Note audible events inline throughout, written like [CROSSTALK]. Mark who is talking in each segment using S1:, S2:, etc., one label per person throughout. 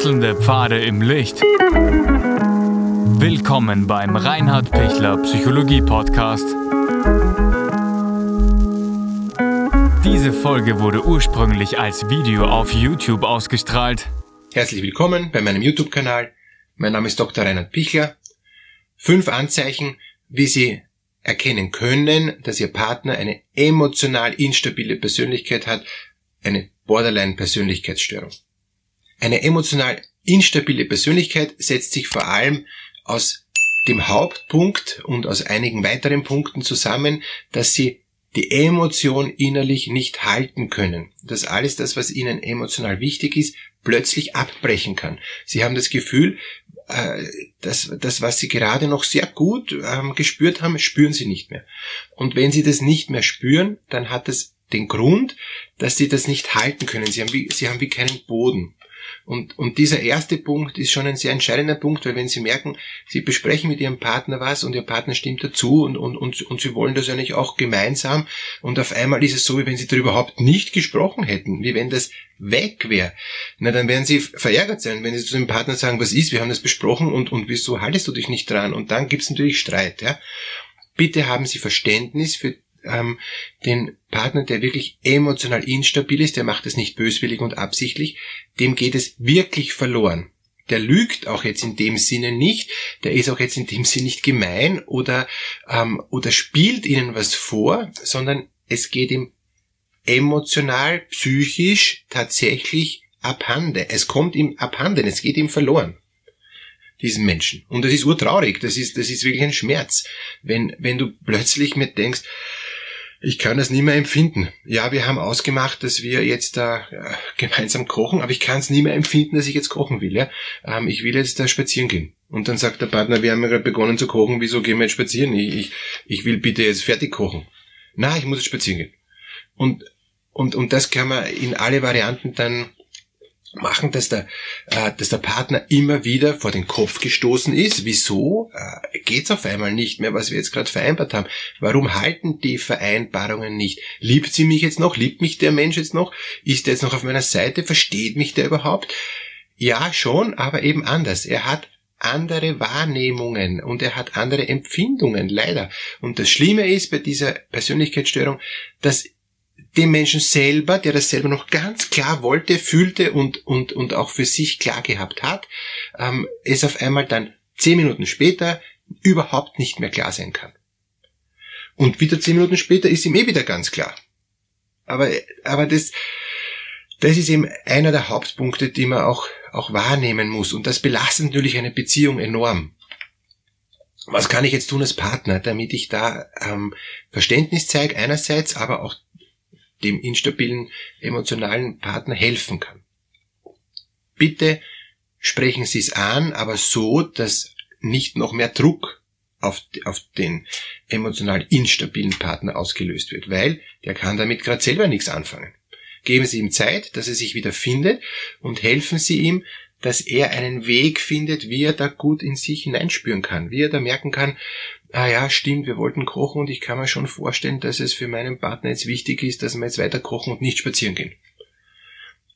S1: Wechselnde Pfade im Licht. Willkommen beim Reinhard Pichler Psychologie Podcast. Diese Folge wurde ursprünglich als Video auf YouTube ausgestrahlt.
S2: Herzlich willkommen bei meinem YouTube-Kanal. Mein Name ist Dr. Reinhard Pichler. Fünf Anzeichen, wie Sie erkennen können, dass Ihr Partner eine emotional instabile Persönlichkeit hat, eine Borderline-Persönlichkeitsstörung. Eine emotional instabile Persönlichkeit setzt sich vor allem aus dem Hauptpunkt und aus einigen weiteren Punkten zusammen, dass sie die Emotion innerlich nicht halten können. Dass alles das, was ihnen emotional wichtig ist, plötzlich abbrechen kann. Sie haben das Gefühl, äh, das, das, was sie gerade noch sehr gut ähm, gespürt haben, spüren sie nicht mehr. Und wenn sie das nicht mehr spüren, dann hat es den Grund, dass sie das nicht halten können. Sie haben wie, sie haben wie keinen Boden. Und, und dieser erste Punkt ist schon ein sehr entscheidender Punkt, weil wenn Sie merken, Sie besprechen mit Ihrem Partner was und Ihr Partner stimmt dazu und, und, und, und Sie wollen das eigentlich auch gemeinsam und auf einmal ist es so, wie wenn Sie darüber überhaupt nicht gesprochen hätten, wie wenn das weg wäre, na dann werden Sie verärgert sein, wenn Sie zu dem Partner sagen, was ist, wir haben das besprochen und, und wieso haltest du dich nicht dran? Und dann gibt es natürlich Streit. Ja? Bitte haben Sie Verständnis für ähm, den Partner, der wirklich emotional instabil ist, der macht es nicht böswillig und absichtlich, dem geht es wirklich verloren. Der lügt auch jetzt in dem Sinne nicht, der ist auch jetzt in dem Sinne nicht gemein oder, ähm, oder spielt ihnen was vor, sondern es geht ihm emotional, psychisch tatsächlich abhanden. Es kommt ihm abhanden, es geht ihm verloren diesen Menschen. Und das ist urtraurig, das ist, das ist wirklich ein Schmerz. Wenn, wenn du plötzlich mit denkst, ich kann das nie mehr empfinden. Ja, wir haben ausgemacht, dass wir jetzt da äh, gemeinsam kochen, aber ich kann es nie mehr empfinden, dass ich jetzt kochen will. Ja? Ähm, ich will jetzt da spazieren gehen. Und dann sagt der Partner, wir haben ja gerade begonnen zu kochen, wieso gehen wir jetzt spazieren? Ich, ich, ich will bitte jetzt fertig kochen. Na, ich muss jetzt spazieren gehen. Und, und, und das kann man in alle Varianten dann machen, dass der, äh, dass der Partner immer wieder vor den Kopf gestoßen ist. Wieso äh, geht's auf einmal nicht mehr, was wir jetzt gerade vereinbart haben? Warum halten die Vereinbarungen nicht? Liebt sie mich jetzt noch? Liebt mich der Mensch jetzt noch? Ist er jetzt noch auf meiner Seite? Versteht mich der überhaupt? Ja, schon, aber eben anders. Er hat andere Wahrnehmungen und er hat andere Empfindungen, leider. Und das Schlimme ist bei dieser Persönlichkeitsstörung, dass dem Menschen selber, der das selber noch ganz klar wollte, fühlte und, und, und auch für sich klar gehabt hat, ähm, es auf einmal dann zehn Minuten später überhaupt nicht mehr klar sein kann. Und wieder zehn Minuten später ist ihm eh wieder ganz klar. Aber, aber das, das ist eben einer der Hauptpunkte, die man auch, auch wahrnehmen muss. Und das belastet natürlich eine Beziehung enorm. Was kann ich jetzt tun als Partner, damit ich da ähm, Verständnis zeige einerseits, aber auch dem instabilen emotionalen Partner helfen kann. Bitte sprechen Sie es an, aber so, dass nicht noch mehr Druck auf, auf den emotional instabilen Partner ausgelöst wird, weil der kann damit gerade selber nichts anfangen. Geben Sie ihm Zeit, dass er sich wieder findet und helfen Sie ihm, dass er einen Weg findet, wie er da gut in sich hineinspüren kann, wie er da merken kann, ah ja, stimmt, wir wollten kochen und ich kann mir schon vorstellen, dass es für meinen Partner jetzt wichtig ist, dass wir jetzt weiter kochen und nicht spazieren gehen.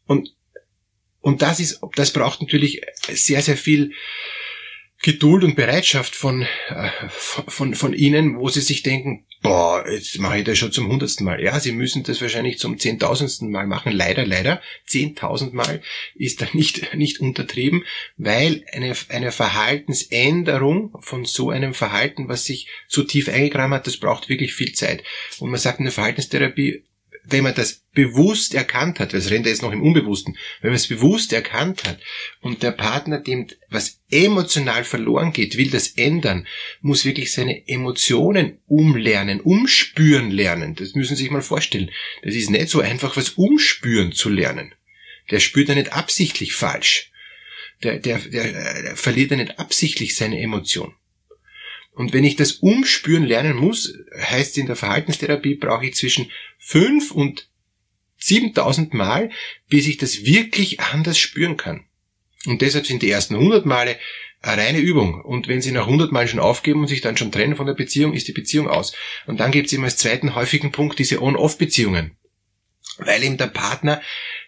S2: Und, und das ist, das braucht natürlich sehr, sehr viel Geduld und Bereitschaft von, äh, von, von Ihnen, wo Sie sich denken, boah, jetzt mache ich das schon zum hundertsten Mal. Ja, Sie müssen das wahrscheinlich zum zehntausendsten Mal machen. Leider, leider. Zehntausend Mal ist da nicht, [LAUGHS] nicht untertrieben, weil eine, eine Verhaltensänderung von so einem Verhalten, was sich so tief eingegraben hat, das braucht wirklich viel Zeit. Und man sagt in der Verhaltenstherapie, wenn man das bewusst erkannt hat, es rennt ja jetzt noch im Unbewussten, wenn man es bewusst erkannt hat und der Partner, dem was emotional verloren geht, will das ändern, muss wirklich seine Emotionen umlernen, umspüren lernen. Das müssen Sie sich mal vorstellen. Das ist nicht so einfach, was umspüren zu lernen. Der spürt ja nicht absichtlich falsch. Der, der, der, der verliert ja nicht absichtlich seine Emotion. Und wenn ich das umspüren lernen muss, heißt in der Verhaltenstherapie, brauche ich zwischen fünf und 7000 Mal, bis ich das wirklich anders spüren kann. Und deshalb sind die ersten 100 Male eine reine Übung. Und wenn sie nach 100 Mal schon aufgeben und sich dann schon trennen von der Beziehung, ist die Beziehung aus. Und dann gibt es immer als zweiten häufigen Punkt diese On-Off-Beziehungen. Weil eben der Partner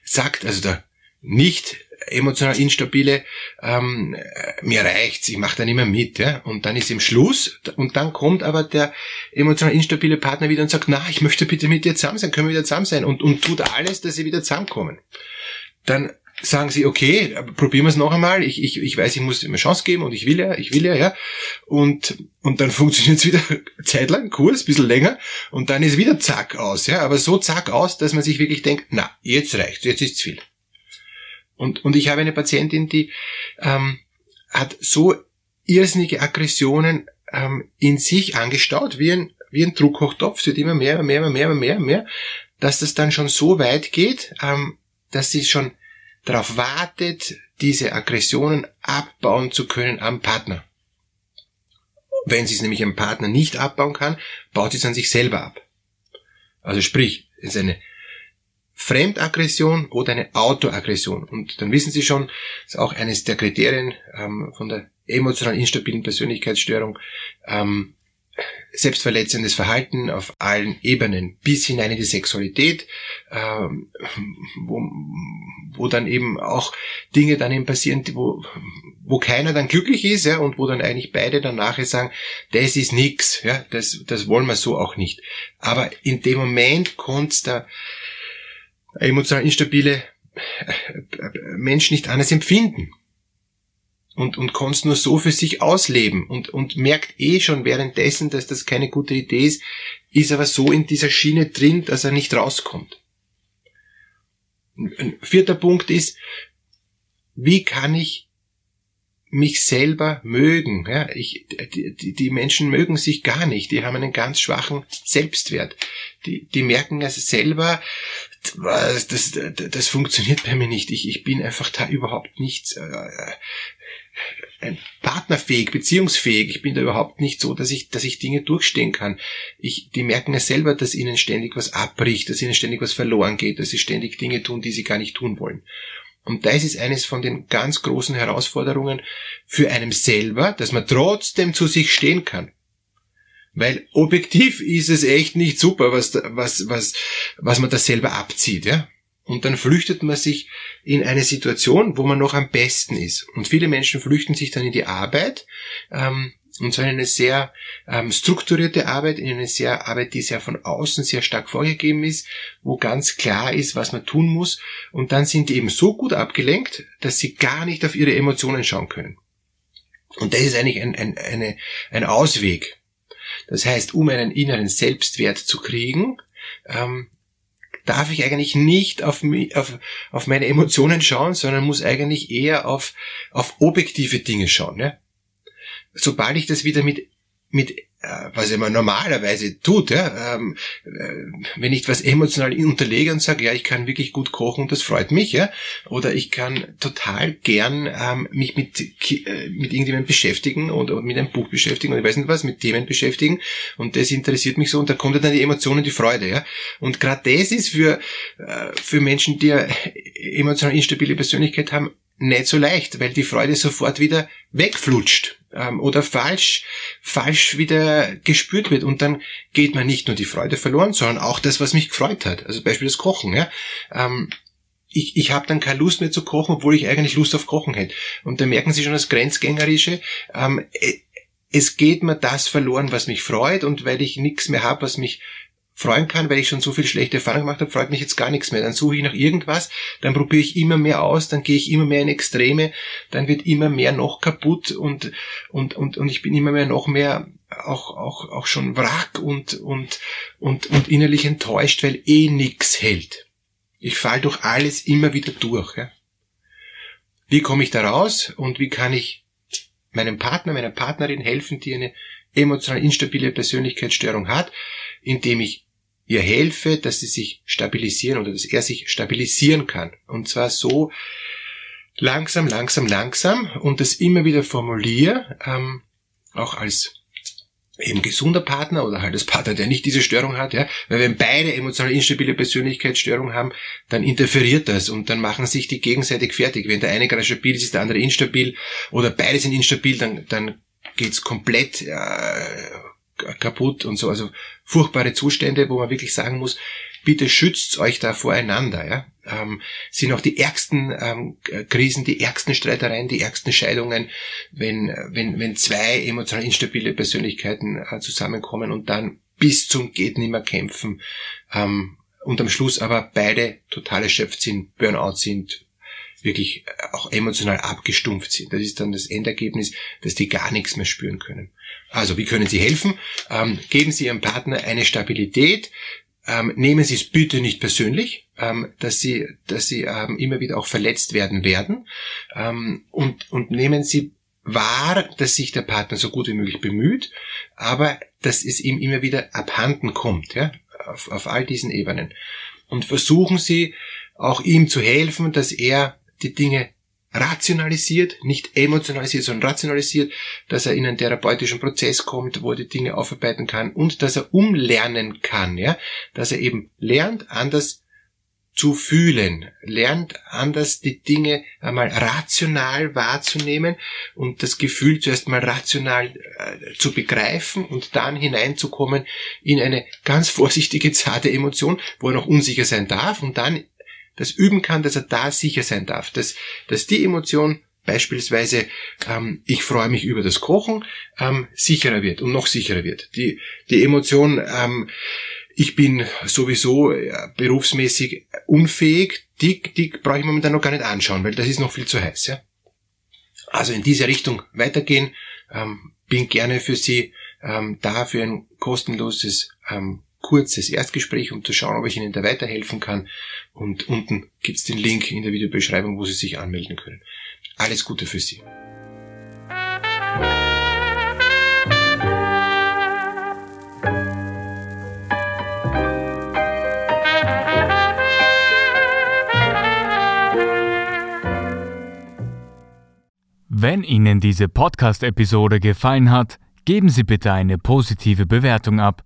S2: sagt, also der nicht emotional instabile, ähm, mir reicht's, ich mache da nicht mit, ja, und dann ist im Schluss und dann kommt aber der emotional instabile Partner wieder und sagt, na, ich möchte bitte mit dir zusammen sein, können wir wieder zusammen sein und, und tut alles, dass sie wieder zusammenkommen. Dann sagen sie, okay, probieren wir es noch einmal. Ich, ich, ich weiß, ich muss ihm eine Chance geben und ich will ja, ich will ja, ja. Und, und dann [LAUGHS] funktioniert es wieder [LAUGHS] zeitlang, kurz, bisschen länger und dann ist wieder zack aus, ja. Aber so zack aus, dass man sich wirklich denkt, na, jetzt reicht's, jetzt ist's viel. Und, und ich habe eine Patientin, die ähm, hat so irrsinnige Aggressionen ähm, in sich angestaut, wie ein, wie ein Druckhochtopf, es wird immer mehr, mehr, mehr, mehr, mehr, mehr, dass das dann schon so weit geht, ähm, dass sie schon darauf wartet, diese Aggressionen abbauen zu können am Partner. Wenn sie es nämlich am Partner nicht abbauen kann, baut sie es an sich selber ab. Also sprich, es ist eine Fremdaggression oder eine Autoaggression. Und dann wissen Sie schon, ist auch eines der Kriterien ähm, von der emotional instabilen Persönlichkeitsstörung, ähm, selbstverletzendes Verhalten auf allen Ebenen, bis hinein in die Sexualität, ähm, wo, wo dann eben auch Dinge dann eben passieren, wo, wo keiner dann glücklich ist, ja, und wo dann eigentlich beide dann nachher sagen, das ist nix, ja, das, das wollen wir so auch nicht. Aber in dem Moment kommt der emotional instabile Mensch nicht anders empfinden und, und kann nur so für sich ausleben und, und merkt eh schon währenddessen, dass das keine gute Idee ist, ist aber so in dieser Schiene drin, dass er nicht rauskommt. Ein vierter Punkt ist, wie kann ich mich selber mögen? Ja, ich, die, die Menschen mögen sich gar nicht, die haben einen ganz schwachen Selbstwert. Die, die merken es selber, das, das, das funktioniert bei mir nicht. Ich, ich bin einfach da überhaupt nichts. Äh, ein partnerfähig, beziehungsfähig. Ich bin da überhaupt nicht so, dass ich, dass ich Dinge durchstehen kann. Ich, die merken ja selber, dass ihnen ständig was abbricht, dass ihnen ständig was verloren geht, dass sie ständig Dinge tun, die sie gar nicht tun wollen. Und das ist eines von den ganz großen Herausforderungen für einen selber, dass man trotzdem zu sich stehen kann. Weil objektiv ist es echt nicht super, was, was, was, was man da selber abzieht, ja. Und dann flüchtet man sich in eine Situation, wo man noch am besten ist. Und viele Menschen flüchten sich dann in die Arbeit, ähm, und zwar in eine sehr ähm, strukturierte Arbeit, in eine sehr Arbeit, die sehr von außen sehr stark vorgegeben ist, wo ganz klar ist, was man tun muss. Und dann sind die eben so gut abgelenkt, dass sie gar nicht auf ihre Emotionen schauen können. Und das ist eigentlich ein, ein, eine, ein Ausweg. Das heißt, um einen inneren Selbstwert zu kriegen, ähm, darf ich eigentlich nicht auf, auf, auf meine Emotionen schauen, sondern muss eigentlich eher auf, auf objektive Dinge schauen. Ja? Sobald ich das wieder mit, mit äh, was man normalerweise tut, ja, ähm, äh, wenn ich was emotional unterlege und sage, ja, ich kann wirklich gut kochen und das freut mich, ja, oder ich kann total gern ähm, mich mit äh, mit irgendjemandem beschäftigen oder mit einem Buch beschäftigen oder ich weiß nicht was, mit Themen beschäftigen und das interessiert mich so und da kommt dann die Emotionen, die Freude, ja, und gerade das ist für äh, für Menschen, die eine emotional instabile Persönlichkeit haben, nicht so leicht, weil die Freude sofort wieder wegflutscht ähm, oder falsch, falsch wieder gespürt wird. Und dann geht man nicht nur die Freude verloren, sondern auch das, was mich gefreut hat. Also Beispiel das Kochen. Ja? Ähm, ich, ich habe dann keine Lust mehr zu kochen, obwohl ich eigentlich Lust auf Kochen hätte. Und da merken Sie schon das Grenzgängerische. Ähm, äh, es geht mir das verloren, was mich freut und weil ich nichts mehr habe, was mich freuen kann, weil ich schon so viel schlechte Erfahrungen gemacht habe, freut mich jetzt gar nichts mehr. Dann suche ich nach irgendwas, dann probiere ich immer mehr aus, dann gehe ich immer mehr in Extreme, dann wird immer mehr noch kaputt und, und, und, und ich bin immer mehr noch mehr auch, auch, auch schon Wrack und, und, und, und innerlich enttäuscht, weil eh nix hält. Ich fall durch alles immer wieder durch. Ja. Wie komme ich da raus und wie kann ich meinem Partner, meiner Partnerin helfen, die eine emotional instabile Persönlichkeitsstörung hat, indem ich ihr helfe, dass sie sich stabilisieren oder dass er sich stabilisieren kann. Und zwar so langsam, langsam, langsam und das immer wieder formuliere, ähm, auch als eben gesunder Partner oder halt als Partner, der nicht diese Störung hat, ja, weil wenn beide emotional instabile Persönlichkeitsstörung haben, dann interferiert das und dann machen sich die gegenseitig fertig. Wenn der eine gerade stabil ist, ist der andere instabil oder beide sind instabil, dann, dann geht's komplett äh, kaputt und so. Also furchtbare Zustände, wo man wirklich sagen muss, bitte schützt euch da voreinander. Ja? ähm, sind auch die ärgsten ähm, Krisen, die ärgsten Streitereien, die ärgsten Scheidungen, wenn, wenn, wenn zwei emotional instabile Persönlichkeiten äh, zusammenkommen und dann bis zum geht nimmer kämpfen ähm, und am Schluss aber beide total erschöpft sind, Burnout sind, wirklich auch emotional abgestumpft sind. Das ist dann das Endergebnis, dass die gar nichts mehr spüren können. Also, wie können Sie helfen? Ähm, geben Sie Ihrem Partner eine Stabilität. Ähm, nehmen Sie es bitte nicht persönlich, ähm, dass Sie, dass Sie ähm, immer wieder auch verletzt werden werden. Ähm, und, und nehmen Sie wahr, dass sich der Partner so gut wie möglich bemüht, aber dass es ihm immer wieder abhanden kommt, ja, auf, auf all diesen Ebenen. Und versuchen Sie auch ihm zu helfen, dass er die Dinge rationalisiert, nicht emotionalisiert, sondern rationalisiert, dass er in einen therapeutischen Prozess kommt, wo er die Dinge aufarbeiten kann und dass er umlernen kann, ja, dass er eben lernt, anders zu fühlen, lernt anders die Dinge einmal rational wahrzunehmen und das Gefühl zuerst mal rational äh, zu begreifen und dann hineinzukommen in eine ganz [LAUGHS] vorsichtige, zarte Emotion, wo er noch unsicher sein darf und dann das üben kann, dass er da sicher sein darf, dass, dass die Emotion beispielsweise ähm, ich freue mich über das Kochen ähm, sicherer wird und noch sicherer wird. Die, die Emotion ähm, ich bin sowieso äh, berufsmäßig unfähig, die, die brauche ich momentan noch gar nicht anschauen, weil das ist noch viel zu heiß. Ja? Also in diese Richtung weitergehen, ähm, bin gerne für Sie ähm, da für ein kostenloses ähm, kurzes Erstgespräch, um zu schauen, ob ich Ihnen da weiterhelfen kann. Und unten gibt's den Link in der Videobeschreibung, wo Sie sich anmelden können. Alles Gute für Sie.
S1: Wenn Ihnen diese Podcast-Episode gefallen hat, geben Sie bitte eine positive Bewertung ab.